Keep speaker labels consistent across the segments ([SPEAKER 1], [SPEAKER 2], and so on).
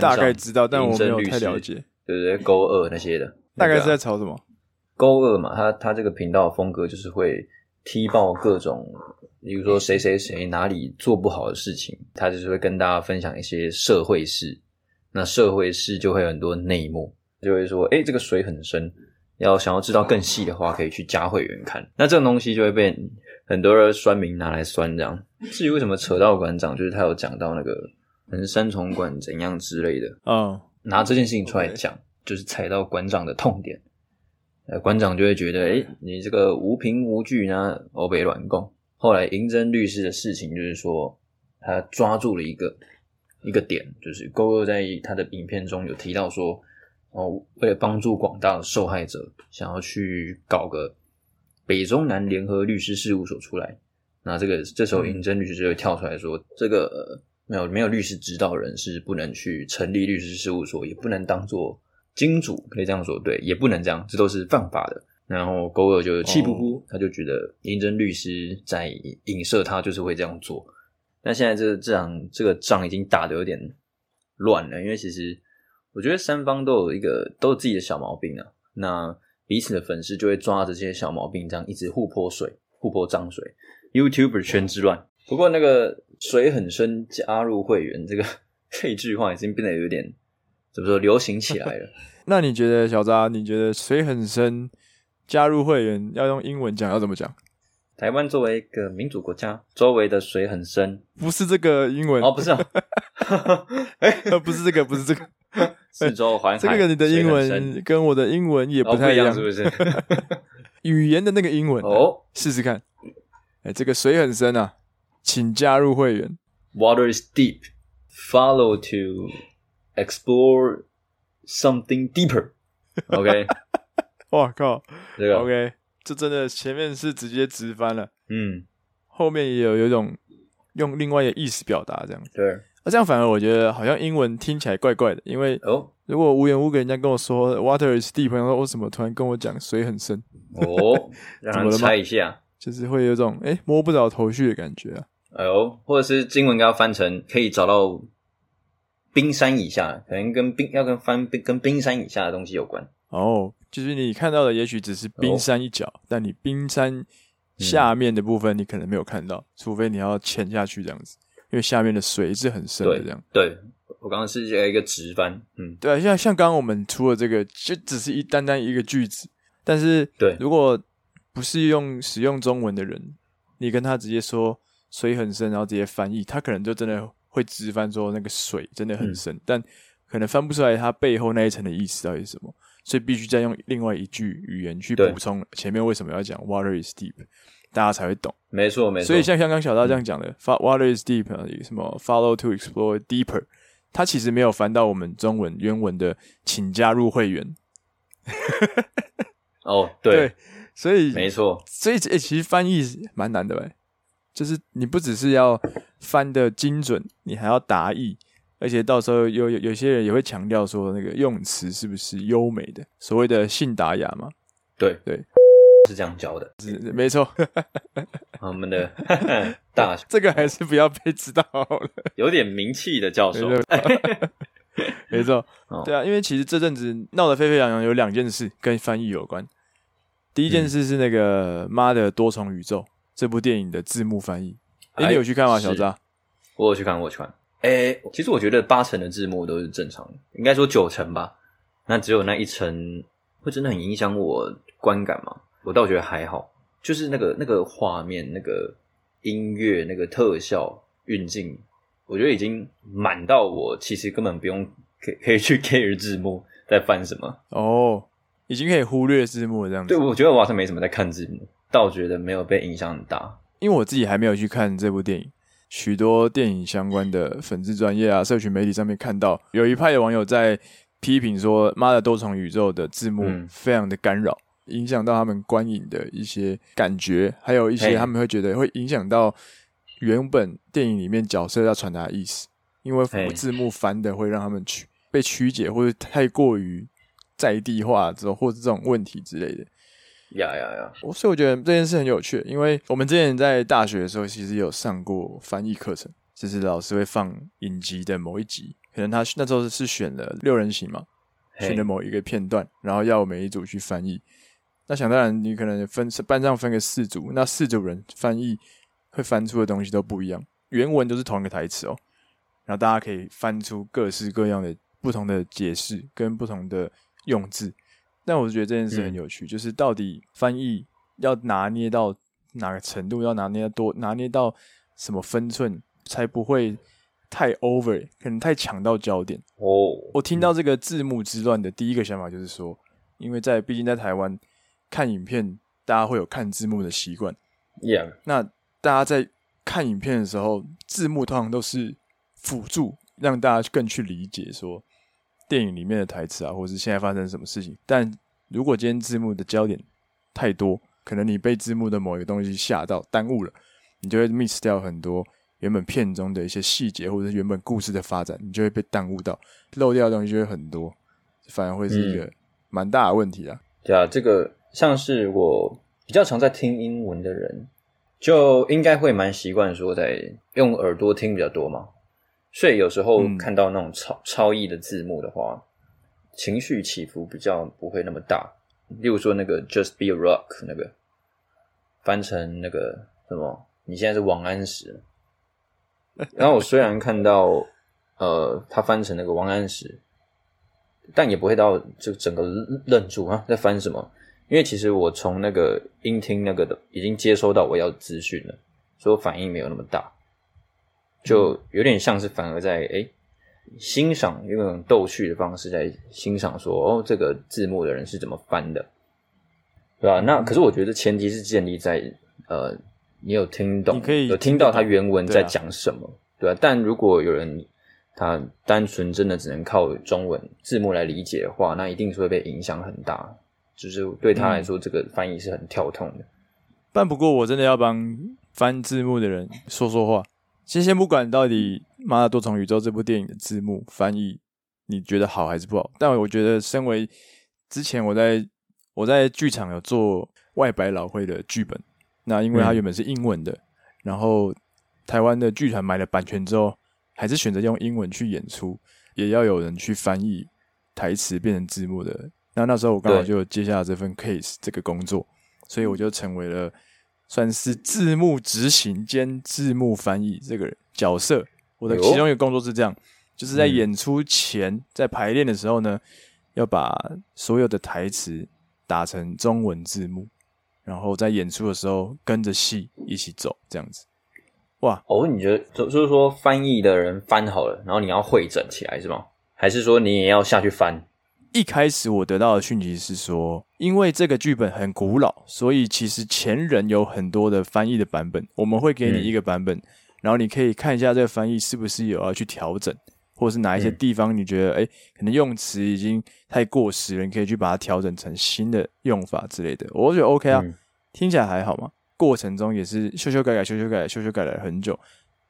[SPEAKER 1] 馆
[SPEAKER 2] 大概知道，但我没有太了解。
[SPEAKER 1] 对对对，勾二那些的，
[SPEAKER 2] 大概是在吵什么？
[SPEAKER 1] 勾二嘛，他他这个频道的风格就是会踢爆各种，比如说谁谁谁哪里做不好的事情，他就是会跟大家分享一些社会事。那社会事就会有很多内幕，就会说，哎，这个水很深，要想要知道更细的话，可以去加会员看。那这种东西就会被很多人酸民拿来酸这样。至于为什么扯到馆长，就是他有讲到那个可能三重馆怎样之类的，
[SPEAKER 2] 嗯，
[SPEAKER 1] 拿这件事情出来讲，就是踩到馆长的痛点。呃，馆长就会觉得，诶，你这个无凭无据呢，欧北乱供。后来银针律师的事情，就是说他抓住了一个。一个点就是勾勾在他的影片中有提到说，哦，为了帮助广大的受害者，想要去搞个北中南联合律师事务所出来。那这个这时候银针律师就会跳出来说，这个、呃、没有没有律师指导人是不能去成立律师事务所，也不能当做金主，可以这样说，对，也不能这样，这都是犯法的。然后勾二就气呼呼，他就觉得银针律师在影射他，就是会这样做。那现在这这场这个仗已经打得有点乱了，因为其实我觉得三方都有一个都有自己的小毛病啊。那彼此的粉丝就会抓着这些小毛病，这样一直互泼水、互泼脏水，YouTuber 圈之乱。不过那个水很深，加入会员这个 这句话已经变得有点怎么说流行起来了。
[SPEAKER 2] 那你觉得小扎？你觉得水很深，加入会员要用英文讲要怎么讲？
[SPEAKER 1] 台湾作为一个民主国家，周围的水很深，
[SPEAKER 2] 不是这个英文
[SPEAKER 1] 哦，不是啊，
[SPEAKER 2] 哎、欸，不是这个，不是这个，
[SPEAKER 1] 四周环海，
[SPEAKER 2] 这个你的英文跟我的英文也不太一
[SPEAKER 1] 样，是不是？
[SPEAKER 2] 语言的那个英文哦，试试看，哎、欸，这个水很深啊，请加入会员。
[SPEAKER 1] Water is deep. Follow to explore something deeper. OK，
[SPEAKER 2] 哇靠，
[SPEAKER 1] 这个
[SPEAKER 2] OK。这真的前面是直接直翻了，
[SPEAKER 1] 嗯，
[SPEAKER 2] 后面也有有一种用另外一个意思表达这样子，
[SPEAKER 1] 对，
[SPEAKER 2] 那这样反而我觉得好像英文听起来怪怪的，因为哦，如果无缘无故人家跟我说 water is deep，然后为什么突然跟我讲水很深？
[SPEAKER 1] 哦，让人 猜一下，
[SPEAKER 2] 就是会有种诶摸不着头绪的感觉啊，
[SPEAKER 1] 哎呦，或者是经文给它翻成可以找到冰山以下，可能跟冰要跟翻跟冰山以下的东西有关。
[SPEAKER 2] 哦，就是你看到的也许只是冰山一角，哦，但你冰山下面的部分你可能没有看到，嗯、除非你要潜下去这样子，因为下面的水是很深的这样。
[SPEAKER 1] 对，对我刚刚是一个直翻，嗯，
[SPEAKER 2] 对，像像刚刚我们出的这个，就只是一单单一个句子，但是对，如果不是用使用中文的人，你跟他直接说水很深，然后直接翻译，他可能就真的会直翻说那个水真的很深，嗯，但可能翻不出来它背后那一层的意思到底是什么。所以必须再用另外一句语言去补充前面为什么要讲 water is deep，大家才会懂。
[SPEAKER 1] 没错，没错。
[SPEAKER 2] 所以像刚刚小大这样讲的、嗯、，water is deep，什么 follow to explore deeper，他其实没有翻到我们中文原文的，请加入会员。
[SPEAKER 1] 哦，对，
[SPEAKER 2] 对，所以
[SPEAKER 1] 没错，
[SPEAKER 2] 所以诶、欸，其实翻译蛮难的呗，就是你不只是要翻的精准，你还要达意。而且到时候有有有些人也会强调说，那个用词是不是优美的，所谓的信达雅嘛？
[SPEAKER 1] 对
[SPEAKER 2] 对，
[SPEAKER 1] 是这样教的，
[SPEAKER 2] 是没错。
[SPEAKER 1] 我们的大
[SPEAKER 2] 这个还是不要被知道了，
[SPEAKER 1] 有点名气的教授，
[SPEAKER 2] 没错。对啊，因为其实这阵子闹得沸沸扬扬，有两件事跟翻译有关。第一件事是那个《妈的多重宇宙》这部电影的字幕翻译，哎，你有去看吗，小扎？
[SPEAKER 1] 我有去看，我有去看。哎、欸，其实我觉得八成的字幕都是正常的，应该说九成吧。那只有那一层会真的很影响我观感吗？我倒觉得还好，就是那个那个画面、那个音乐、那个特效运镜，我觉得已经满到我其实根本不用可可以去 care 字幕在翻什么
[SPEAKER 2] 哦，已经可以忽略字幕这样子。
[SPEAKER 1] 对，我觉得我好像没什么在看字幕，倒觉得没有被影响很大，
[SPEAKER 2] 因为我自己还没有去看这部电影。许多电影相关的粉丝专业啊，社群媒体上面看到有一派的网友在批评说：“妈的多重宇宙”的字幕非常的干扰，影响到他们观影的一些感觉，还有一些他们会觉得会影响到原本电影里面角色要传达的意思，因为字幕翻的会让他们曲被曲解，或者太过于在地化之后，或者这种问题之类的。
[SPEAKER 1] 呀呀呀！
[SPEAKER 2] 所以我觉得这件事很有趣，因为我们之前在大学的时候，其实有上过翻译课程，就是老师会放影集的某一集，可能他那时候是选了六人行嘛，选了某一个片段，然后要每一组去翻译。那想当然，你可能分班上分个四组，那四组人翻译会翻出的东西都不一样，原文都是同一个台词哦，然后大家可以翻出各式各样的不同的解释跟不同的用字。但我是觉得这件事很有趣，嗯、就是到底翻译要拿捏到哪个程度，要拿捏多拿捏到什么分寸，才不会太 over，可能太抢到焦点。哦，我听到这个字幕之乱的第一个想法就是说，因为在毕竟在台湾。看影片，大家会有看字幕的习惯。
[SPEAKER 1] Yeah，
[SPEAKER 2] 那大家在看影片的时候，字幕通常都是辅助，让大家更去理解说电影里面的台词啊，或者是现在发生什么事情。但如果今天字幕的焦点太多，可能你被字幕的某一个东西吓到，耽误了，你就会 miss 掉很多原本片中的一些细节，或者是原本故事的发展，你就会被耽误到，漏掉的东西就会很多，反而会是一个蛮大的问题啊。
[SPEAKER 1] 对啊，这个。像是我比较常在听英文的人，就应该会蛮习惯说在用耳朵听比较多嘛，所以有时候看到那种超超译的字幕的话，情绪起伏比较不会那么大。例如说那个 Just Be a Rock 那个翻成那个什么，你现在是王安石，然后我虽然看到呃，他翻成那个王安石，但也不会到就整个愣住啊，在翻什么。因为其实我从那个音听那个的已经接收到我要资讯了，所以我反应没有那么大，就有点像是反而在诶欣赏用那种逗趣的方式在欣赏说哦，这个字幕的人是怎么翻的，对吧？那可是我觉得前提是建立在呃你有听懂，有听到他原文在讲什么，对吧？但如果有人他单纯真的只能靠中文字幕来理解的话，那一定是会被影响很大。就是对他来说，这个翻译是很跳痛的。
[SPEAKER 2] 但不过，我真的要帮翻字幕的人说说话。先先不管到底《妈的多重宇宙》这部电影的字幕翻译你觉得好还是不好，但我觉得，身为之前我在我在剧场有做外百老汇的剧本，那因为它原本是英文的，然后台湾的剧团买了版权之后，还是选择用英文去演出，也要有人去翻译台词变成字幕的。那那时候我刚好就接下了这份 case 这个工作，所以我就成为了算是字幕执行兼字幕翻译这个角色。我的其中一个工作是这样，就是在演出前在排练的时候呢，要把所有的台词打成中文字幕，然后在演出的时候跟着戏一起走，这样子。哇，
[SPEAKER 1] 哦，你觉得就是说翻译的人翻好了，然后你要会整起来是吗？还是说你也要下去翻？
[SPEAKER 2] 一开始我得到的讯息是说，因为这个剧本很古老，所以其实前人有很多的翻译的版本。我们会给你一个版本，嗯、然后你可以看一下这个翻译是不是有要去调整，或者是哪一些地方你觉得，哎、嗯，可能用词已经太过时了，你可以去把它调整成新的用法之类的。我觉得 OK 啊，嗯、听起来还好嘛。过程中也是修修改改、修修改改、修修改改了很久，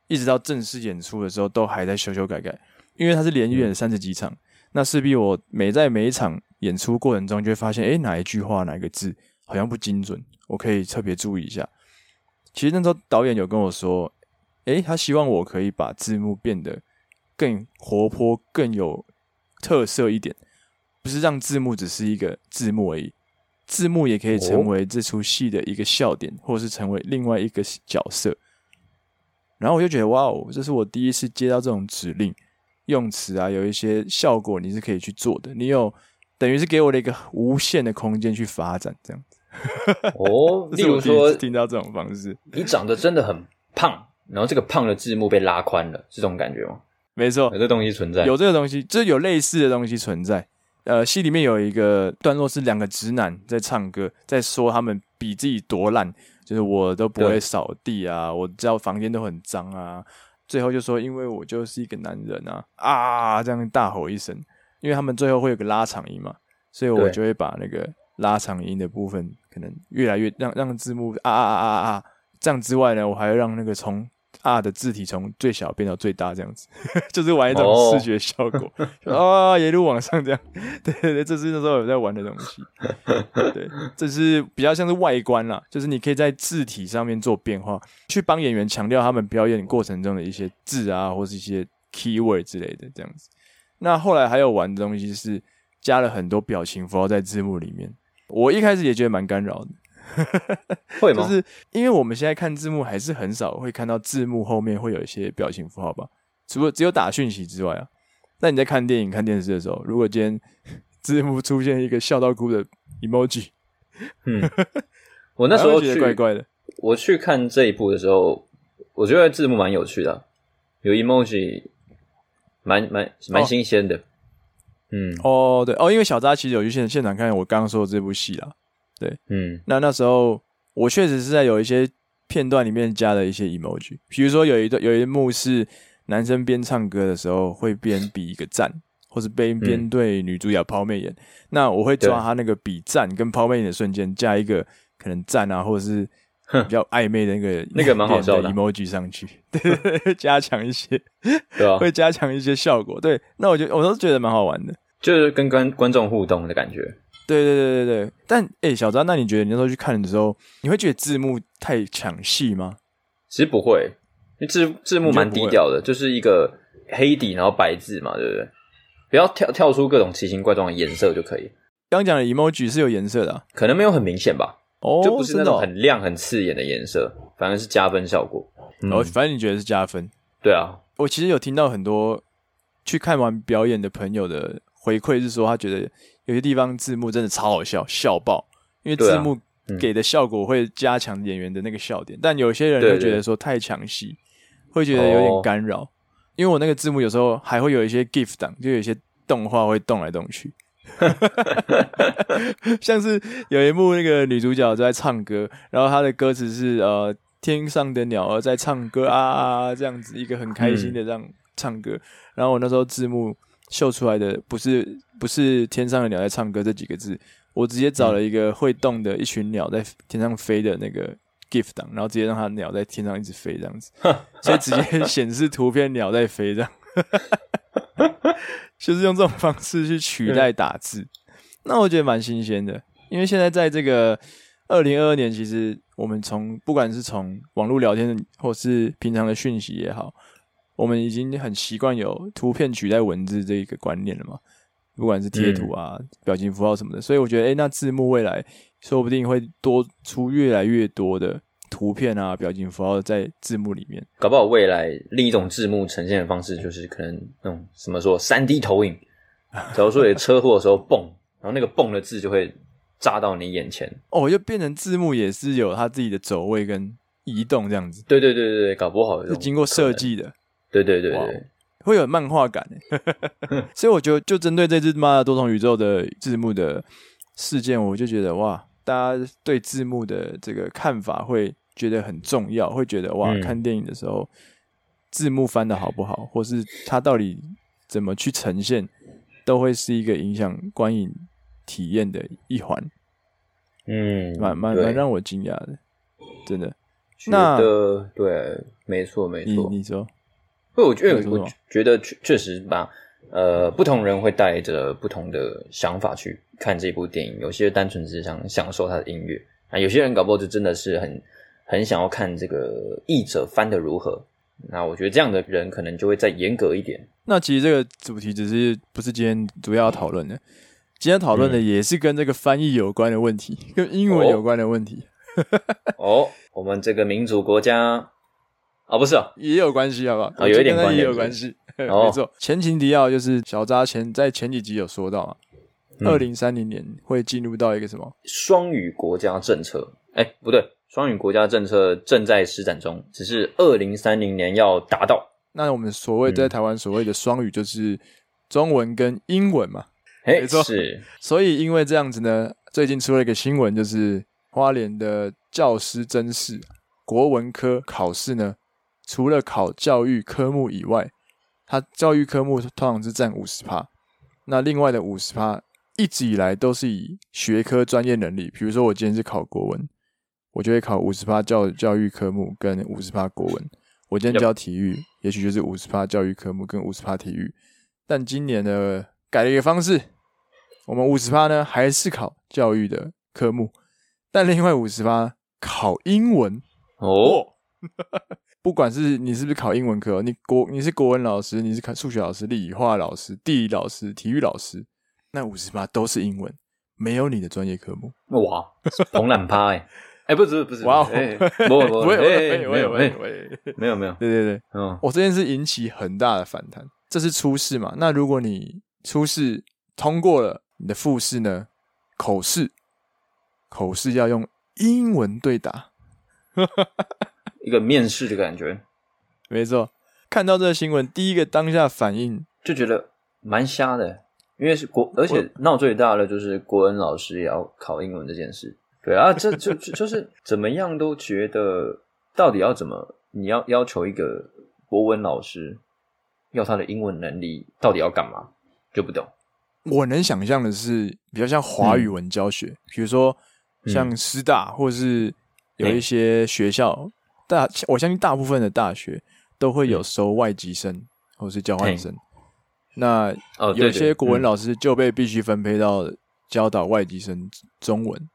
[SPEAKER 2] 一直到正式演出的时候都还在修修改改，因为它是连续演三十几场。嗯那势必我每在每一场演出过程中，就会发现，诶，哪一句话、哪一个字好像不精准，我可以特别注意一下。其实那时候导演有跟我说，诶，他希望我可以把字幕变得更活泼、更有特色一点，不是让字幕只是一个字幕而已，字幕也可以成为这出戏的一个笑点，或是成为另外一个角色。然后我就觉得，哇哦，这是我第一次接到这种指令。用词啊，有一些效果你是可以去做的。你有等于是给我的一个无限的空间去发展，这样子。
[SPEAKER 1] 哦，例如说
[SPEAKER 2] 听到这种方式，
[SPEAKER 1] 你长得真的很胖，然后这个胖的字幕被拉宽了，是这种感觉吗？
[SPEAKER 2] 没错，
[SPEAKER 1] 有这东西存在，
[SPEAKER 2] 有这个东西，就是有类似的东西存在。呃，戏里面有一个段落是两个直男在唱歌，在说他们比自己多烂，就是我都不会扫地啊，我知道房间都很脏啊。最后就说，因为我就是一个男人啊啊！这样大吼一声，因为他们最后会有个拉长音嘛，所以我就会把那个拉长音的部分可能越来越让让字幕啊啊啊啊啊！这样之外呢，我还要让那个从。啊的字体从最小变到最大，这样子，就是玩一种视觉效果啊，一路往上这样。对对对，这是那时候有在玩的东西。对，这是比较像是外观啦，就是你可以在字体上面做变化，去帮演员强调他们表演过程中的一些字啊，或是一些 keyword 之类的这样子。那后来还有玩的东西是加了很多表情符号在字幕里面，我一开始也觉得蛮干扰的。
[SPEAKER 1] 会吗？
[SPEAKER 2] 就是因为我们现在看字幕还是很少会看到字幕后面会有一些表情符号吧，除了只有打讯息之外啊。那你在看电影、看电视的时候，如果今天字幕出现一个笑到哭的 emoji，
[SPEAKER 1] 嗯，我那时候
[SPEAKER 2] 觉得怪怪的。
[SPEAKER 1] 我去看这一部的时候，我觉得字幕蛮有趣的啊，有 emoji，蛮蛮蛮新鲜的。嗯，
[SPEAKER 2] 哦，对哦，因为小扎其实有去现现场看我刚刚说的这部戏啦。对，
[SPEAKER 1] 嗯，
[SPEAKER 2] 那那时候我确实是在有一些片段里面加了一些 emoji，比如说有一段有一幕是男生边唱歌的时候会边比一个赞，或是边边对女主角抛媚眼，嗯，那我会抓他那个比赞跟抛媚眼的瞬间加一个可能赞啊，或者是比较暧昧的那个
[SPEAKER 1] 那个蛮好笑的
[SPEAKER 2] emoji 上去，对，加强一些，
[SPEAKER 1] 对啊，
[SPEAKER 2] 会加强一些效果。对，那我觉得我都觉得蛮好玩的，
[SPEAKER 1] 就是跟观观众互动的感觉。
[SPEAKER 2] 对对对对对，但诶、欸，小张，那你觉得你那时候去看的时候，你会觉得字幕太抢戏吗？
[SPEAKER 1] 其实不会，因为字字幕蛮低调的，就是一个黑底然后白字嘛，对不对？不要跳跳出各种奇形怪状的颜色就可以。
[SPEAKER 2] 刚讲的 emoji 是有颜色的、啊，
[SPEAKER 1] 可能没有很明显吧？
[SPEAKER 2] 哦，
[SPEAKER 1] 就不是那种很亮很刺眼的颜色，反而是加分效果。
[SPEAKER 2] 然后、嗯哦、反正你觉得是加分？
[SPEAKER 1] 对啊，
[SPEAKER 2] 我其实有听到很多去看完表演的朋友的回馈，是说他觉得。有些地方字幕真的超好笑，笑爆！因为字幕给的效果会加强演员的那个笑点，但有些人会觉得说太抢戏，会觉得有点干扰。因为我那个字幕有时候还会有一些 GIF 档，就有一些动画会动来动去，像是有一幕那个女主角在唱歌，然后她的歌词是呃天上的鸟儿在唱歌啊，这样子一个很开心的这样唱歌，然后我那时候字幕。秀出来的不是不是天上的鸟在唱歌这几个字，我直接找了一个会动的一群鸟在天上飞的那个 GIF 档，然后直接让它鸟在天上一直飞这样子，所以直接显示图片鸟在飞这样，就是用这种方式去取代打字，那我觉得蛮新鲜的，因为现在在这个二零二二年，其实我们从不管是从网络聊天或是平常的讯息也好。我们已经很习惯有图片取代文字这一个观念了嘛，不管是贴图啊、嗯、表情符号什么的，所以我觉得，诶，那字幕未来说不定会多出越来越多的图片啊、表情符号在字幕里面。
[SPEAKER 1] 搞不好未来另一种字幕呈现的方式，就是可能那种什么说三 D 投影，假如说有车祸的时候蹦，然后那个蹦的字就会扎到你眼前。
[SPEAKER 2] 哦，就变成字幕也是有它自己的走位跟移动这样子。
[SPEAKER 1] 对对对对对，搞不好
[SPEAKER 2] 是经过设计的。
[SPEAKER 1] 对对对对
[SPEAKER 2] 会有漫画感，所以我觉得就针对这只《妈的多重宇宙》的字幕的事件，我就觉得哇，大家对字幕的这个看法会觉得很重要，会觉得哇，嗯、看电影的时候字幕翻的好不好，或是它到底怎么去呈现，都会是一个影响观影体验的一环。
[SPEAKER 1] 嗯，
[SPEAKER 2] 蛮蛮蛮让我惊讶的，真的。
[SPEAKER 1] 那对，没错没错，
[SPEAKER 2] 你，你说。
[SPEAKER 1] 不，我觉得我觉得确确实吧，呃，不同人会带着不同的想法去看这部电影。有些单纯只是想享受它的音乐啊，有些人搞不好就真的是很很想要看这个译者翻的如何。那我觉得这样的人可能就会再严格一点。
[SPEAKER 2] 那其实这个主题只是不是今天主要要讨论的，今天讨论的也是跟这个翻译有关的问题，嗯、跟英文有关的问题。
[SPEAKER 1] 哦，我们这个民主国家。哦，不是哦，
[SPEAKER 2] 也有关系，好不好？
[SPEAKER 1] 哦，有一点关系，
[SPEAKER 2] 也有关系。没错，前情提要就是小扎前在前几集有说到嘛，二零三零年会进入到一个什么
[SPEAKER 1] 双语国家政策？哎，不对，双语国家政策正在施展中，只是二零三零年要达到。
[SPEAKER 2] 那我们所谓在台湾所谓的双语，就是中文跟英文嘛？
[SPEAKER 1] 没错，是。
[SPEAKER 2] 所以因为这样子呢，最近出了一个新闻，就是花莲的教师甄试国文科考试呢。除了考教育科目以外，它教育科目通常是占五十趴，那另外的五十趴一直以来都是以学科专业能力，比如说我今天是考国文，我就会考五十趴教教育科目跟五十趴国文。我今天教体育，也许就是五十趴教育科目跟五十趴体育。但今年呢，改了一个方式，我们五十趴呢还是考教育的科目，但另外五十趴考英文
[SPEAKER 1] 哦。
[SPEAKER 2] 不管是你是不是考英文科，你国你是国文老师，你是考数学老师、理化老师、地理老师、体育老师，那五十八都是英文，没有你的专业科目。
[SPEAKER 1] 哇，红懒趴 哎，哎，不是不是，哇，不不不，没有没有没有没有没有，对
[SPEAKER 2] 对 对，嗯，我这件事引起很大的反弹，这是初试嘛？那如果你初试通过了，你的复试呢？口试，口试要用英文对答。
[SPEAKER 1] 一个面试的感觉，
[SPEAKER 2] 没错。看到这个新闻，第一个当下反应
[SPEAKER 1] 就觉得蛮瞎的，因为是国，而且闹最大的就是国文老师也要考英文这件事。对啊，这就就就是怎么样都觉得，到底要怎么，你要要求一个国文老师要他的英文能力，到底要干嘛，就不懂。
[SPEAKER 2] 我能想象的是，比较像华语文教学，嗯、比如说像师大，或者是有一些学校。大，我相信大部分的大学都会有收外籍生或是交换生。那有些国文老师就被必须分配到教导外籍生中文。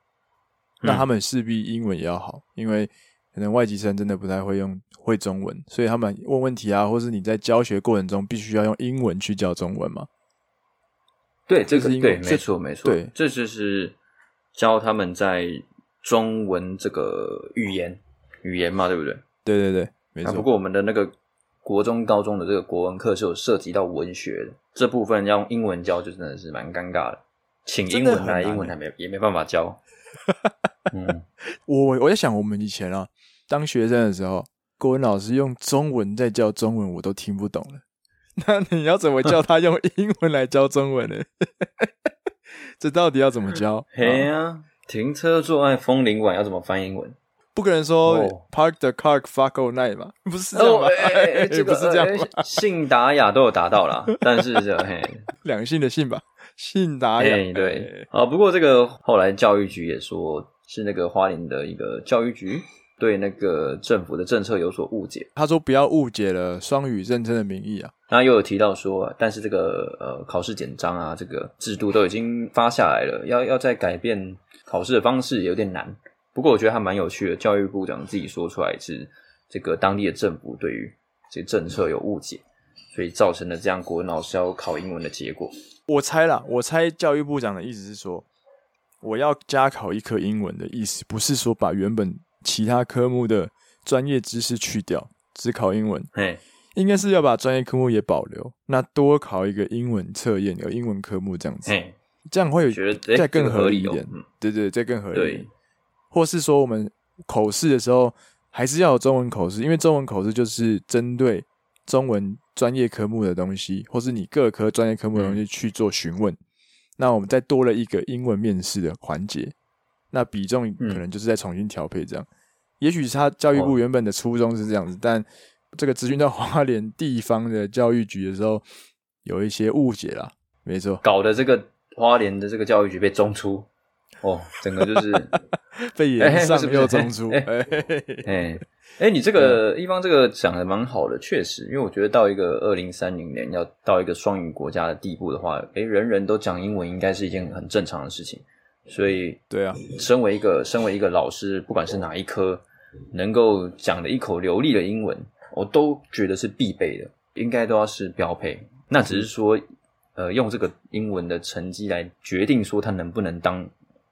[SPEAKER 2] 那他们势必英文也要好，因为可能外籍生真的不太会用会中文，所以他们问问题啊，或是你在教学过程中必须要用英文去教中文嘛。
[SPEAKER 1] 对，这个对，没错，没错，对，这就是教他们在中文这个语言。语言嘛，对不对？
[SPEAKER 2] 对对对，没错。
[SPEAKER 1] 不过我们的那个国中、高中的这个国文课是有涉及到文学的这部分，要用英文教就真的是蛮尴尬的。请英文来，英文还没也没办法教。
[SPEAKER 2] 嗯，我我在想，我们以前啊，当学生的时候，国文老师用中文在教中文，我都听不懂了。那你要怎么教他用英文来教中文呢？这到底要怎么教？
[SPEAKER 1] 嘿呀，停车坐爱枫林晚要怎么翻英文？
[SPEAKER 2] 不可能说 park the car fuck all night 嘛？不是这样吗？不是这样。
[SPEAKER 1] 信达雅都有达到啦，但是这嘿，
[SPEAKER 2] 两性的性吧，信达雅
[SPEAKER 1] 对。啊，不过这个后来教育局也说是那个花莲的一个教育局对那个政府的政策有所误解。
[SPEAKER 2] 他说不要误解了双语认证的名义啊。
[SPEAKER 1] 他又有提到说，但是这个呃考试简章啊，这个制度都已经发下来了，要要再改变考试的方式有点难。不过我觉得还蛮有趣的，教育部长自己说出来是这个当地的政府对于这个政策有误解，所以造成了这样国文老师要考英文的结果。
[SPEAKER 2] 我猜啦，我猜教育部长的意思是说，我要加考一科英文的意思，不是说把原本其他科目的专业知识去掉，只考英文。嘿，应该是要把专业科目也保留，那多考一个英文测验，有英文科目这样子，嘿这样会有觉得再更合理一点。对，对对，再更合理。或是说，我们口试的时候还是要有中文口试，因为中文口试就是针对中文专业科目的东西，或是你各科专业科目的东西去做询问。嗯、那我们再多了一个英文面试的环节，那比重可能就是在重新调配这样。嗯、也许他教育部原本的初衷是这样子，哦、但这个咨询到花莲地方的教育局的时候，有一些误解啦。没错，
[SPEAKER 1] 搞得这个花莲的这个教育局被中出。哦，整个就是
[SPEAKER 2] 被延上又中出。哎
[SPEAKER 1] 哎哎，你这个一方这个讲的蛮好的，确实，因为我觉得到一个二零三零年要到一个双语国家的地步的话，哎，人人都讲英文应该是一件很正常的事情。所以，
[SPEAKER 2] 对啊，
[SPEAKER 1] 身为一个身为一个老师，不管是哪一科，能够讲的一口流利的英文，我都觉得是必备的，应该都要是标配。那只是说，呃，用这个英文的成绩来决定说他能不能当。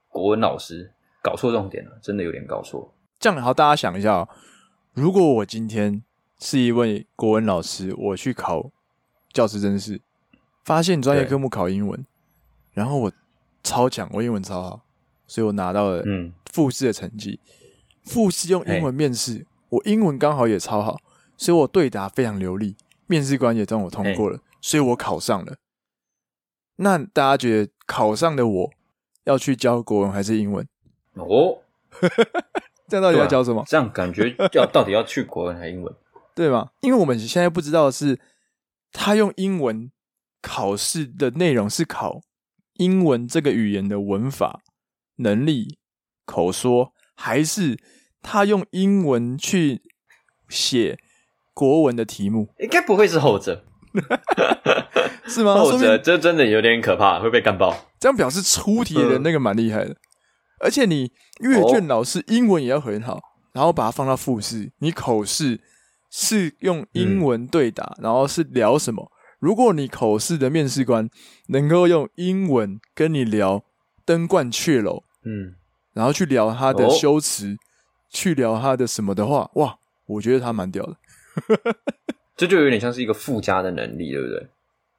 [SPEAKER 1] 国文老师搞错重点了，真的有点搞错。
[SPEAKER 2] 这样好，大家想一下哦，如果我今天是一位国文老师，我去考教师真试，发现专业科目考英文，然后我超强，我英文超好，所以我拿到了嗯复试的成绩。复试、嗯、用英文面试，我英文刚好也超好，所以我对答非常流利，面试官也让我通过了，所以我考上了。那大家觉得考上的我？要去教国文还是英文？
[SPEAKER 1] 哦，
[SPEAKER 2] 这样到底要教什么？
[SPEAKER 1] 这样感觉要到底要去国文还是英文？
[SPEAKER 2] 对吗？因为我们现在不知道的是他用英文考试的内容是考英文这个语言的文法能力、口说，还是他用英文去写国文的题目？
[SPEAKER 1] 应该不会是后者。
[SPEAKER 2] 是吗？
[SPEAKER 1] 后者这真的有点可怕，会被干爆。
[SPEAKER 2] 这样表示出题的人那个蛮厉害的，而且你阅卷老师英文也要很好，然后把它放到复试，你口试是用英文对答，嗯、然后是聊什么？如果你口试的面试官能够用英文跟你聊登鹳雀楼，嗯，然后去聊他的修辞，哦、去聊他的什么的话，哇，我觉得他蛮屌的。
[SPEAKER 1] 这就有点像是一个附加的能力，对不对？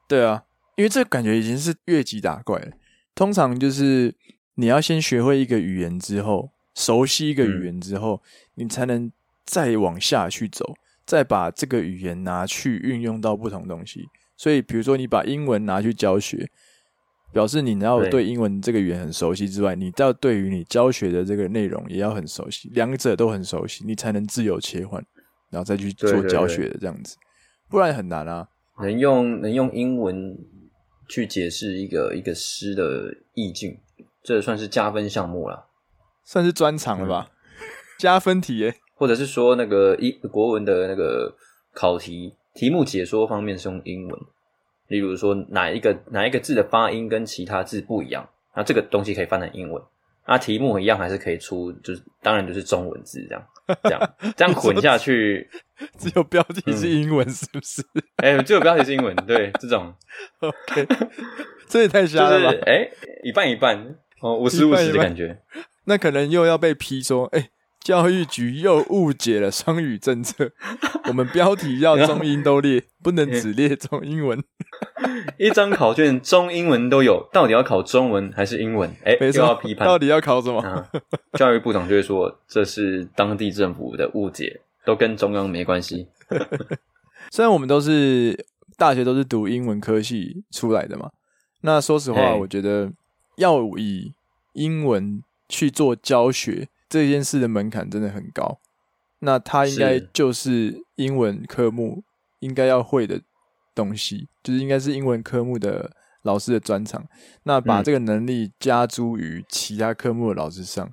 [SPEAKER 2] 对啊，因为这感觉已经是越级打怪了。通常就是你要先学会一个语言之后，熟悉一个语言之后，嗯、你才能再往下去走，再把这个语言拿去运用到不同东西。所以，比如说你把英文拿去教学，表示你要对。英文这个语言很熟悉之外，对。你要对。于你教学的这个内容也要很熟悉，两者都很熟悉，你才能自由切换，然后再去做教学的这样子。对。对。对。不然很难啊！
[SPEAKER 1] 能用能用英文去解释一个一个诗的意境，这算是加分项目了，
[SPEAKER 2] 算是专长了吧？嗯、加分题耶，
[SPEAKER 1] 或者是说那个一国文的那个考题题目解说方面是用英文，例如说哪一个哪一个字的发音跟其他字不一样，那这个东西可以翻成英文，那题目一样还是可以出，就是当然就是中文字这样。这样这样混下去，
[SPEAKER 2] 只有标题是英文，是不是？
[SPEAKER 1] 哎、欸，只有标题是英文，对，这种，
[SPEAKER 2] OK，这也太瞎了吧？
[SPEAKER 1] 哎、欸，一半一半，哦，五十五十的感觉，
[SPEAKER 2] 那可能又要被批说，哎、欸，教育局又误解了双语政策，我们标题要中英都列，不能只列中英文。
[SPEAKER 1] 一张考卷中英文都有，到底要考中文还是英文？哎、欸，又要批判，
[SPEAKER 2] 到底要考什么？
[SPEAKER 1] 啊、教育部长就会说这是当地政府的误解，都跟中央没关系。
[SPEAKER 2] 虽然我们都是大学都是读英文科系出来的嘛，那说实话，我觉得要以英文去做教学这件事的门槛真的很高。那他应该就是英文科目应该要会的。东西就是应该是英文科目的老师的专长，那把这个能力加诸于其他科目的老师上，嗯、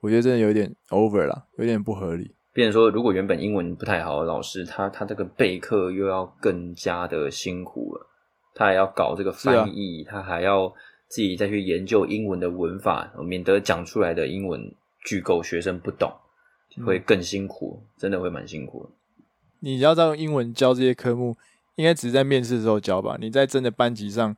[SPEAKER 2] 我觉得真的有点 over 了，有点不合理。
[SPEAKER 1] 变成说，如果原本英文不太好的老师，他他这个备课又要更加的辛苦了，他还要搞这个翻译，啊、他还要自己再去研究英文的文法，免得讲出来的英文句够学生不懂，会更辛苦，嗯、真的会蛮辛苦的。
[SPEAKER 2] 你要用英文教这些科目。应该只是在面试的时候教吧？你在真的班级上，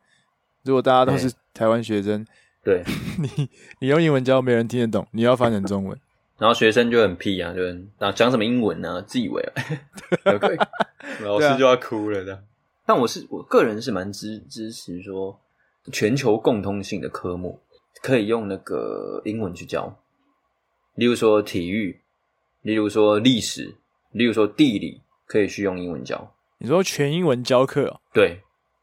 [SPEAKER 2] 如果大家都是台湾学生，
[SPEAKER 1] 对，
[SPEAKER 2] 你你用英文教，没人听得懂，你要翻成中文，
[SPEAKER 1] 然后学生就很屁啊，就然后讲什么英文呢、啊？自以为啊，老师就要哭了这样、但我是我个人是蛮支支持说，全球共通性的科目可以用那个英文去教，例如说体育，例如说历史，例如说地理，可以去用英文教。
[SPEAKER 2] 你说全英文教课哦？
[SPEAKER 1] 对，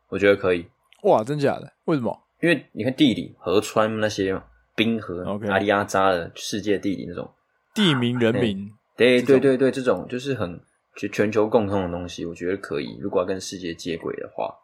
[SPEAKER 1] 我觉得可以。
[SPEAKER 2] 哇，真假的？为什么？
[SPEAKER 1] 因为你看地理、河川那些嘛，冰河.阿里阿扎的世界地理那种
[SPEAKER 2] 地名、人名，
[SPEAKER 1] 对对对对，这种就是很全全球共通的东西，我觉得可以。如果要跟世界接轨的话，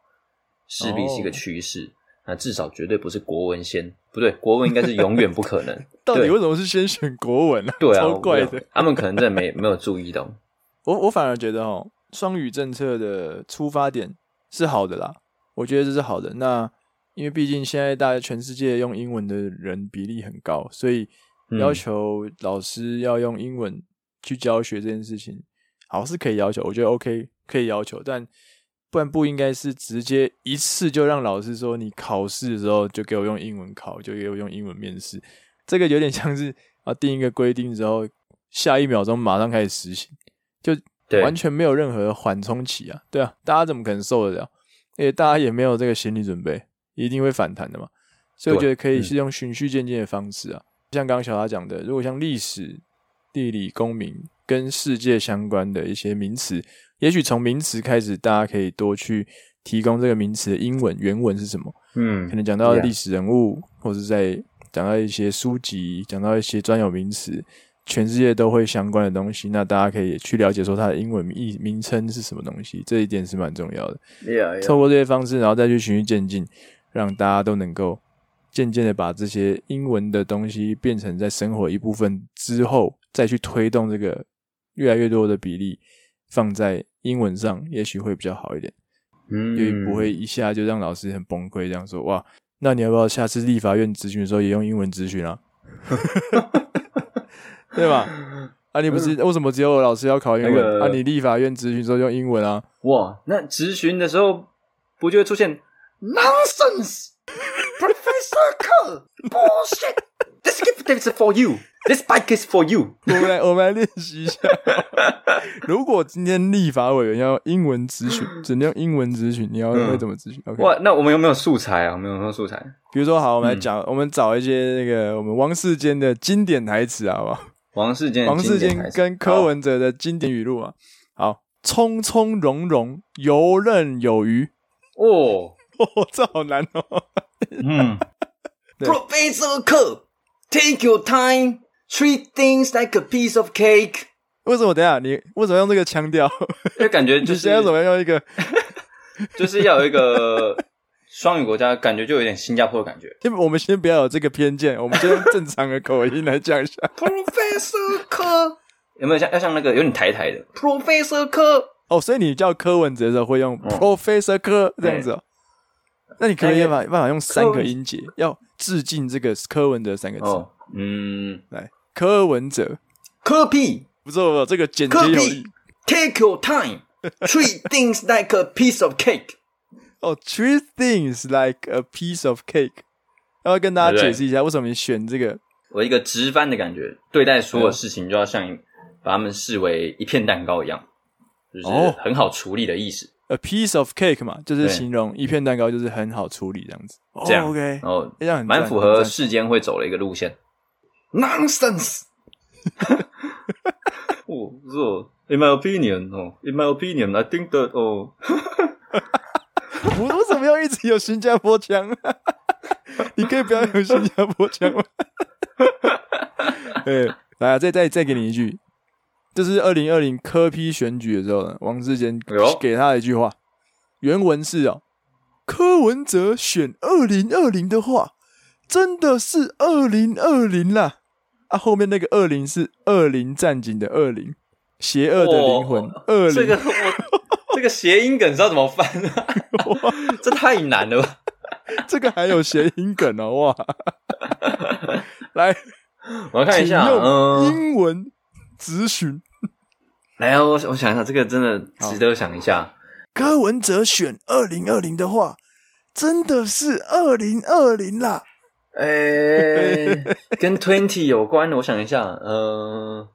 [SPEAKER 1] 势必是一个趋势。Oh. 那至少绝对不是国文先，不对，国文应该是永远不可能。
[SPEAKER 2] 到底为什么是先选国文呢？啊？
[SPEAKER 1] 对啊，
[SPEAKER 2] 超怪的。
[SPEAKER 1] 他们可能真的没没有注意到。
[SPEAKER 2] 我我反而觉得哦。双语政策的出发点是好的啦，我觉得这是好的。那因为毕竟现在大家全世界用英文的人比例很高，所以要求老师要用英文去教学这件事情，好是可以要求。我觉得 OK 可以要求，但不然不应该是直接一次就让老师说，你考试的时候就给我用英文考，就给我用英文面试。这个有点像是啊定一个规定之后，下一秒钟马上开始实行，就。完全没有任何缓冲期啊！对啊，大家怎么可能受得了？因为大家也没有这个心理准备，一定会反弹的嘛。所以我觉得可以是用循序渐进的方式啊，像刚刚小达讲的，如果像历史、地理、公民跟世界相关的一些名词，也许从名词开始，大家可以多去提供这个名词的英文原文是什么。嗯，可能讲到历史人物，或者在讲到一些书籍，讲到一些专有名词。全世界都会相关的东西，那大家可以去了解说它的英文名名称是什么东西，这一点是蛮重要的。
[SPEAKER 1] Yeah, yeah.
[SPEAKER 2] 透过这些方式，然后再去循序渐进，让大家都能够渐渐的把这些英文的东西变成在生活一部分之后，再去推动这个越来越多的比例放在英文上，也许会比较好一点。嗯，因为不会一下就让老师很崩溃，这样说哇，那你要不要下次立法院咨询的时候也用英文咨询啊？对吧？啊，你不是、嗯、为什么只有老师要考英文？那个、啊，你立法院咨询时候用英文啊？
[SPEAKER 1] 哇，那咨询的时候不就会出现 nonsense，Professor Kerr，bullshit，this gift is for you，this bike is for you。
[SPEAKER 2] 我们来，我们来练习一下。如果今天立法委员要用英文咨询，只能用英文咨询，你要会怎么咨询、
[SPEAKER 1] 嗯 okay？哇，那我们有没有素材啊？我们有没有素材？
[SPEAKER 2] 比如说，好，我们来讲、嗯，我们找一些那个我们王世坚的经典台词，好不好？
[SPEAKER 1] 王世坚，
[SPEAKER 2] 王世坚跟柯文哲的经典语录啊，好，从从容容，游刃有余。
[SPEAKER 1] 哦，
[SPEAKER 2] 哦，这好难哦。
[SPEAKER 1] 嗯，Professor Kerr，take your time，treat things like a piece of cake。
[SPEAKER 2] 为什么？等下，你为什么用这个腔调？
[SPEAKER 1] 因为感觉就是
[SPEAKER 2] 要怎么用一个，
[SPEAKER 1] 就是要有一个。双语国家感觉就有点新加坡的感觉。
[SPEAKER 2] 因为我们先不要有这个偏见，我们就用正常的口音来讲一下。
[SPEAKER 1] Professor Kerr 有没有像要像那个有点台台的 Professor Kerr
[SPEAKER 2] 哦，所以你叫柯文哲的时候会用 Professor Kerr 这样子哦。那你可以办法办法用三个音节，要致敬这个柯文哲三个字。
[SPEAKER 1] 哦、嗯，
[SPEAKER 2] 来柯文哲，
[SPEAKER 1] 柯 P
[SPEAKER 2] 不错不错，这个简洁有力。
[SPEAKER 1] Take your time, treat things like a piece of cake.
[SPEAKER 2] 哦、oh,，treat things like a piece of cake。要不要跟大家解释一下，为什么你选这个？
[SPEAKER 1] 我一个直翻的感觉，对待所有事情就要像把它们视为一片蛋糕一样，就是很好处理的意思。
[SPEAKER 2] Oh, a piece of cake 嘛，就是形容一片蛋糕就是很好处理这样子。
[SPEAKER 1] 这样、
[SPEAKER 2] oh,，OK，
[SPEAKER 1] 然后这样蛮符合世间会走的一个路线。Nonsense！哦，是哦。In my opinion，哦，In my opinion，I think that，哦。
[SPEAKER 2] 我为什么要一直有新加坡腔？你可以不要有新加坡腔吗？对，来啊，再再再给你一句，这是二零二零科批选举的时候呢，王世坚给他的一句话，原文是哦，柯文哲选二零二零的话，真的是二零二零啦。啊，后面那个二零是二零战警的二零，邪恶的灵魂，恶灵。
[SPEAKER 1] 这个这个谐音梗知道怎么翻啊？这太难了吧！
[SPEAKER 2] 这个还有谐音梗哦，哇！来，
[SPEAKER 1] 我要看一下，
[SPEAKER 2] 用英文咨询、嗯。
[SPEAKER 1] 来啊，我我想一下，这个真的值得想一下。
[SPEAKER 2] 柯文哲选二零二零的话，真的是二零二零啦。
[SPEAKER 1] 哎、欸，跟 twenty 有关，我想一下，嗯，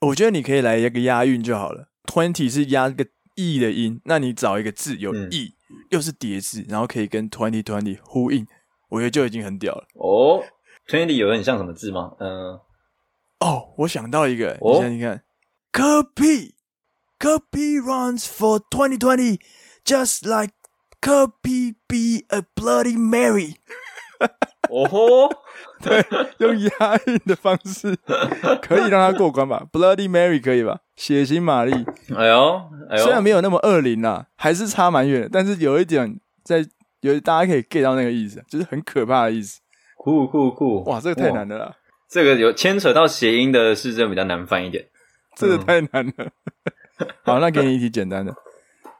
[SPEAKER 2] 我觉得你可以来一个押韵就好了。twenty 是押个。E 的音，那你找一个字有 E，、嗯、又是叠字，然后可以跟 twenty twenty 呼应，我觉得就已经很屌了。
[SPEAKER 1] 哦，twenty 有很像什么字吗？嗯，
[SPEAKER 2] 哦，我想到一个，哦、你看，你看，柯 P，柯 P runs for twenty twenty，just like 柯 P be a bloody Mary。
[SPEAKER 1] 哦吼，
[SPEAKER 2] 对，用押韵的方式 可以让他过关吧？Bloody Mary 可以吧？血腥玛丽，
[SPEAKER 1] 哎呦，哎呦，
[SPEAKER 2] 虽然没有那么恶灵啦，还是差蛮远的，但是有一点在，有大家可以 get 到那个意思，就是很可怕的意思。
[SPEAKER 1] 酷酷酷！
[SPEAKER 2] 哇，这个太难了啦！
[SPEAKER 1] 这个有牵扯到谐音的是真的比较难翻一点，
[SPEAKER 2] 这个太难了。嗯、好，那给你一题简单的，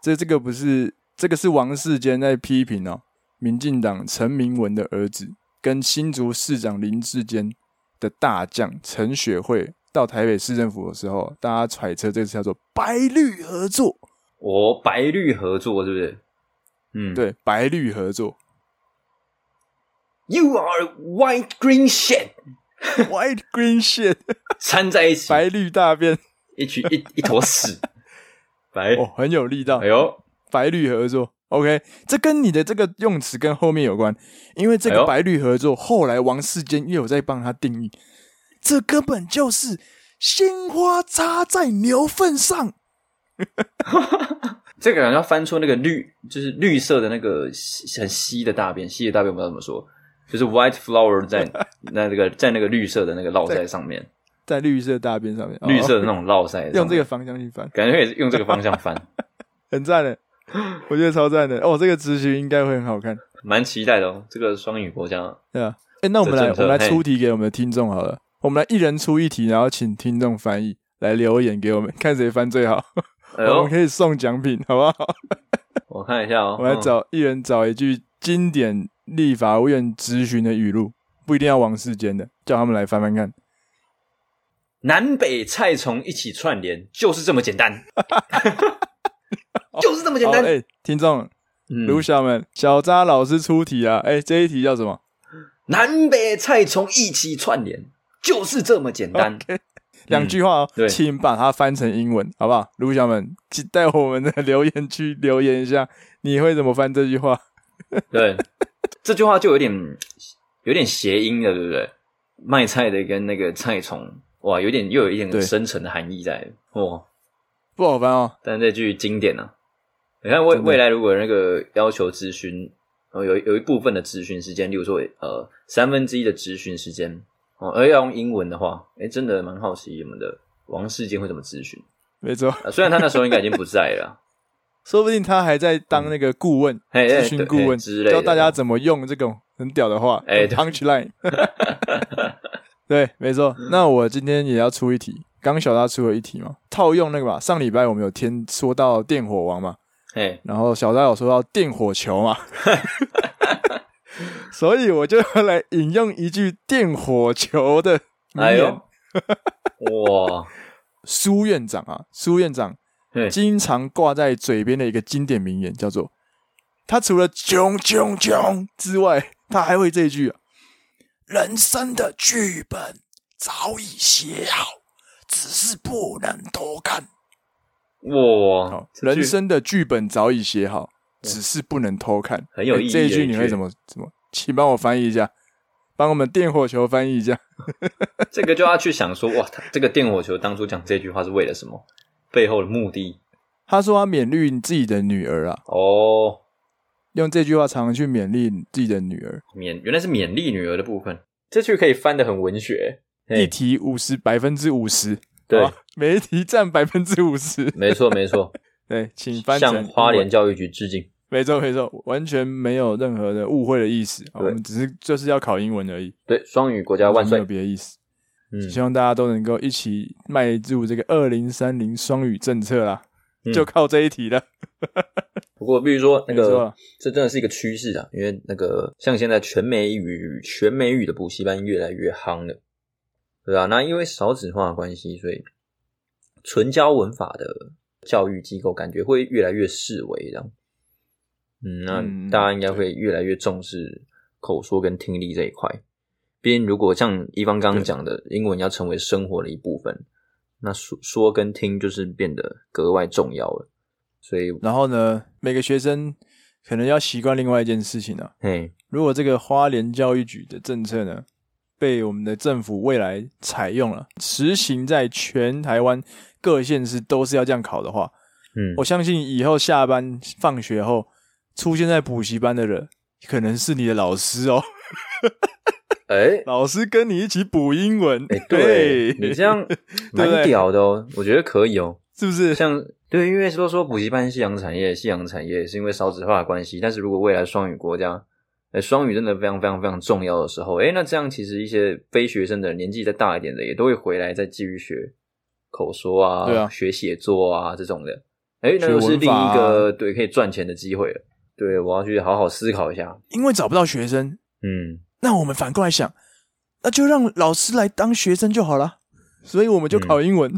[SPEAKER 2] 这这个不是，这个是王世坚在批评哦。民进党陈明文的儿子跟新竹市长林志坚的大将陈雪慧到台北市政府的时候，大家揣测这次叫做“白绿合作”。
[SPEAKER 1] 哦，白绿合作是不是？嗯，
[SPEAKER 2] 对，白绿合作。
[SPEAKER 1] You are white green shit,
[SPEAKER 2] white green shit，
[SPEAKER 1] 掺在一起，
[SPEAKER 2] 白绿大便，
[SPEAKER 1] 一群一一坨屎，白
[SPEAKER 2] 哦，很有力道。
[SPEAKER 1] 哎呦，
[SPEAKER 2] 白绿合作。OK，这跟你的这个用词跟后面有关，因为这个白绿合作，哎、后来王世坚又有在帮他定义，这根本就是鲜花插在牛粪上。
[SPEAKER 1] 这个好像要翻出那个绿，就是绿色的那个很稀的大便，稀的大便我不知道怎么说，就是 white flower 在 那这个在那个绿色的那个烙在上面，
[SPEAKER 2] 在绿色大便上面，
[SPEAKER 1] 绿色的那种绕在，
[SPEAKER 2] 用这个方向去翻，
[SPEAKER 1] 感觉可以用这个方向翻，
[SPEAKER 2] 很赞的。我觉得超赞的哦，这个质询应该会很好看，
[SPEAKER 1] 蛮期待的哦。这个双语国家，
[SPEAKER 2] 对啊。哎，那我们来，我们来出题给我们的听众好了。我们来一人出一题，然后请听众翻译来留言给我们，看谁翻最好。哎、我们可以送奖品，好不好？
[SPEAKER 1] 我看一下哦。
[SPEAKER 2] 我来找、嗯、一人找一句经典立法院质询的语录，不一定要王世坚的，叫他们来翻翻看。
[SPEAKER 1] 南北菜虫一起串联，就是这么简单，就是这么简单。
[SPEAKER 2] 哎、欸，听众，卢小们，小扎老师出题啊！哎、欸，这一题叫什么？
[SPEAKER 1] 南北菜虫一起串联，就是这么简
[SPEAKER 2] 单。两、句话哦，
[SPEAKER 1] 对，
[SPEAKER 2] 请把它翻成英文，好不好？卢小们，请在我们的留言区留言一下，你会怎么翻这句话？
[SPEAKER 1] 对，这句话就有点有点谐音了，对不对？卖菜的跟那个菜虫，哇，有点又有一点深层的含义在，哇，
[SPEAKER 2] 不好翻哦。
[SPEAKER 1] 但这句经典啊，你看未未来如果那个要求咨询，哦，有有一部分的咨询时间，例如说呃三分之一的咨询时间，哦，而要用英文的话，哎真的蛮好奇我们的王世坚会怎么咨询。
[SPEAKER 2] 没错、
[SPEAKER 1] 呃，虽然他那时候应该已经不在了。
[SPEAKER 2] 说不定他还在当那个顾问、咨询顾问
[SPEAKER 1] 之类的，
[SPEAKER 2] 教大家怎么用这种很屌的话。哎，punchline。对，没错。那我今天也要出一题，刚小大出了一题嘛，套用那个吧。上礼拜我们有听说到电火王嘛，哎，然后小大有说到电火球嘛，所以我就要来引用一句电火球的名言。
[SPEAKER 1] 哇，
[SPEAKER 2] 苏院长啊，苏院长。经常挂在嘴边的一个经典名言叫做：“他除了囧囧囧之外，他还会这一句啊：人生的剧本早已写好，只是不能偷看。”
[SPEAKER 1] 哇，
[SPEAKER 2] 人生的剧本早已写好，只是不能偷看，
[SPEAKER 1] 很有意义。
[SPEAKER 2] 这一句你会怎么怎么？请帮我翻译一下，帮我们电火球翻译一下。
[SPEAKER 1] 这个就要去想说，哇，他这个电火球当初讲这句话是为了什么？背后的目的，
[SPEAKER 2] 他说他勉励自己的女儿啊。
[SPEAKER 1] 哦，
[SPEAKER 2] 用这句话常常去勉励自己的女儿。
[SPEAKER 1] 勉原来是勉励女儿的部分，这句可以翻得很文学。
[SPEAKER 2] 一题五十，百分之五十，
[SPEAKER 1] 对，
[SPEAKER 2] 每一题占百分之五十。
[SPEAKER 1] 没错，没错。
[SPEAKER 2] 对，请翻。
[SPEAKER 1] 向花莲教育局致敬。
[SPEAKER 2] 没错，没错，完全没有任何的误会的意思。我们只是就是要考英文而已。
[SPEAKER 1] 对，双语国家万岁。
[SPEAKER 2] 没有别的意思。嗯，希望大家都能够一起迈入这个二零三零双语政策啦，嗯、就靠这一题了。
[SPEAKER 1] 不过，比如说那个，这真的是一个趋势啊，因为那个像现在全美语、全美语的补习班越来越夯了，对吧？那因为少子化的关系，所以纯教文法的教育机构感觉会越来越式微，这样。嗯，那大家应该会越来越重视口说跟听力这一块。边如果像一方刚刚讲的，英文要成为生活的一部分，那说说跟听就是变得格外重要了。所以，
[SPEAKER 2] 然后呢，每个学生可能要习惯另外一件事情呢。嘿，如果这个花莲教育局的政策呢，被我们的政府未来采用了，实行在全台湾各县市都是要这样考的话，嗯，我相信以后下班放学后出现在补习班的人，可能是你的老师哦。
[SPEAKER 1] 哎、欸，
[SPEAKER 2] 老师跟你一起补英文，
[SPEAKER 1] 哎、欸，对，你这样蛮屌的哦，我觉得可以哦，
[SPEAKER 2] 是不是？
[SPEAKER 1] 像对，因为说说补习班夕阳产业，夕阳产业是因为少子化的关系，但是如果未来双语国家，哎，双语真的非常非常非常重要的时候，哎，那这样其实一些非学生的年纪再大一点的，也都会回来再继续学口说啊，对啊，学写作啊这种的，哎，那又是另一个对可以赚钱的机会了。对，我要去好好思考一下，
[SPEAKER 2] 因为找不到学生，嗯。那我们反过来想，那就让老师来当学生就好了。所以我们就考英文，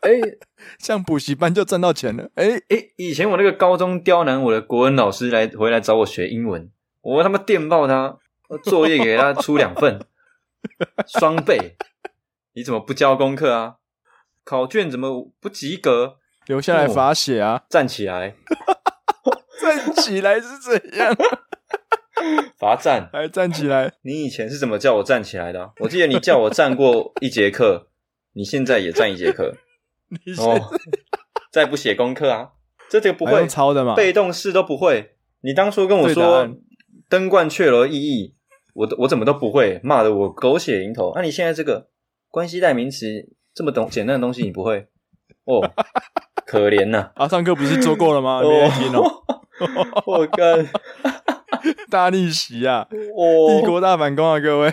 [SPEAKER 2] 哎、嗯，像补习班就赚到钱了。哎
[SPEAKER 1] 哎，以前我那个高中刁难我的国文老师来回来找我学英文，我他妈电报他，作业给他出两份，双倍。你怎么不交功课啊？考卷怎么不及格？
[SPEAKER 2] 留下来罚写啊！
[SPEAKER 1] 站起来，
[SPEAKER 2] 站起来是怎样？
[SPEAKER 1] 罚站，
[SPEAKER 2] 还站起来！
[SPEAKER 1] 你以前是怎么叫我站起来的啊？我记得你叫我站过一节课，你现在也站一节课。哦，再不写功课啊？这这个不会
[SPEAKER 2] 抄的吗？
[SPEAKER 1] 被动式都不会。你当初跟我说登鹳雀楼意义，我我怎么都不会，骂得我狗血淋头。那、啊、你现在这个关系代名词这么懂简单的东西你不会？哦，可怜呐！
[SPEAKER 2] 啊，上课不是做过了吗？没听哦。
[SPEAKER 1] 我干。
[SPEAKER 2] 大逆袭啊！帝国大反攻啊，各位！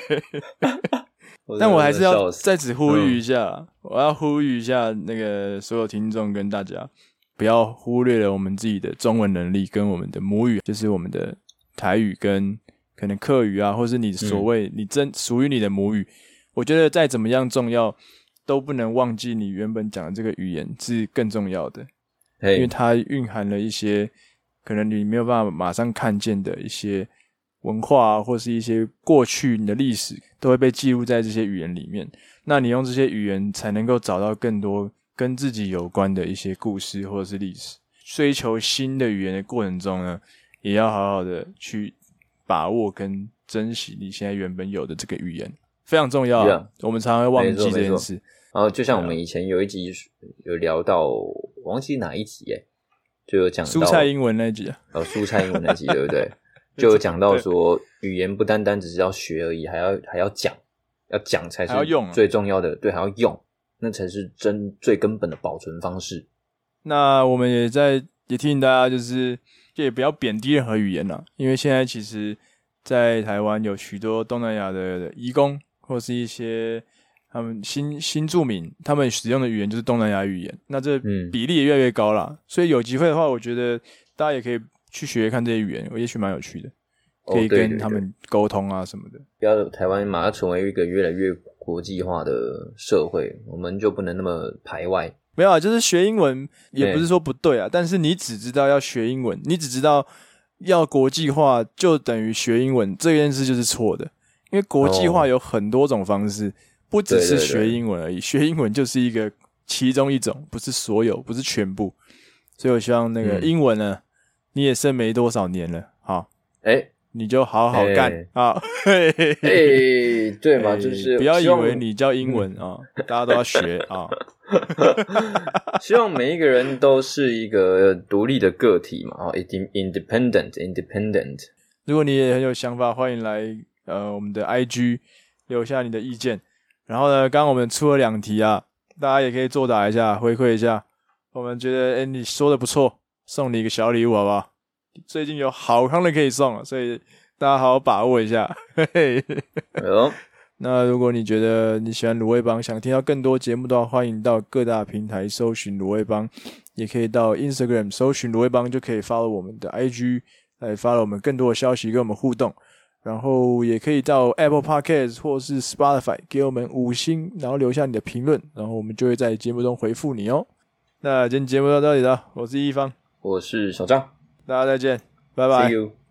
[SPEAKER 2] 但我还是要在此呼吁一下，嗯，我要呼吁一下那个所有听众跟大家，不要忽略了我们自己的中文能力跟我们的母语，就是我们的台语跟可能客语啊，或是你所谓你真属于你的母语。我觉得再怎么样重要，都不能忘记你原本讲的这个语言是更重要的，因为它蕴含了一些可能你没有办法马上看见的一些文化啊，或是一些过去你的历史都会被记录在这些语言里面。那你用这些语言才能够找到更多跟自己有关的一些故事或者是历史。追求新的语言的过程中呢，也要好好的去把握跟珍惜你现在原本有的这个语言。非常重要啊！我们常常会忘记这件事。
[SPEAKER 1] 然后，就像我们以前有一集有聊到，忘记哪一集诶，就有讲到
[SPEAKER 2] 蔬菜英文那集呃。
[SPEAKER 1] 哦，蔬菜英文那集 对不对？就有讲到说，语言不单单只是要学而已，还要还要讲，要讲才是最重要的。对，还要用，那才是真最根本的保存方式。
[SPEAKER 2] 那我们也在也提醒大家，就是也不要贬低任何语言了，因为现在其实，在台湾有许多东南亚的移工。或是一些他们新新住民，他们使用的语言就是东南亚语言，那这比例也越来越高了。嗯、所以有机会的话，我觉得大家也可以去学学看这些语言，我也许蛮有趣的，可以跟他们沟通啊什么的。
[SPEAKER 1] 不要台湾马上成为一个越来越国际化的社会，我们就不能那么排外。
[SPEAKER 2] 没有啊，就是学英文也不是说不对啊，但是你只知道要学英文，你只知道要国际化，就等于学英文这件事就是错的。因为国际化有很多种方式，不只是学英文而已。学英文就是一个其中一种，不是所有，不是全部。所以我希望那个英文呢，你也剩没多少年了，好，哎，你就好好干啊！嘿嘿
[SPEAKER 1] 嘿，对嘛，就是
[SPEAKER 2] 不要以为你教英文啊，大家都要学啊。
[SPEAKER 1] 希望每一个人都是一个独立的个体嘛，啊，independent，independent。
[SPEAKER 2] 如果你也很有想法，欢迎来。呃，我们的 IG 留下你的意见，然后呢，刚刚我们出了两题啊，大家也可以作答一下，回馈一下。我们觉得，哎，你说的不错，送你一个小礼物，好不好？最近有好康的可以送，所以大家好好把握一下。嘿嘿。好，那如果你觉得你喜欢卤味帮，想听到更多节目的话，欢迎到各大平台搜寻卤味帮，也可以到 Instagram 搜寻卤味帮，就可以 follow 我们的 IG 来 follow 我们更多的消息，跟我们互动。然后也可以到 Apple Podcast 或是 Spotify 给我们五星，然后留下你的评论，然后我们就会在节目中回复你哦。那今天节目到这里了，我是一方，
[SPEAKER 1] 我是小张，
[SPEAKER 2] 大家再见，拜拜。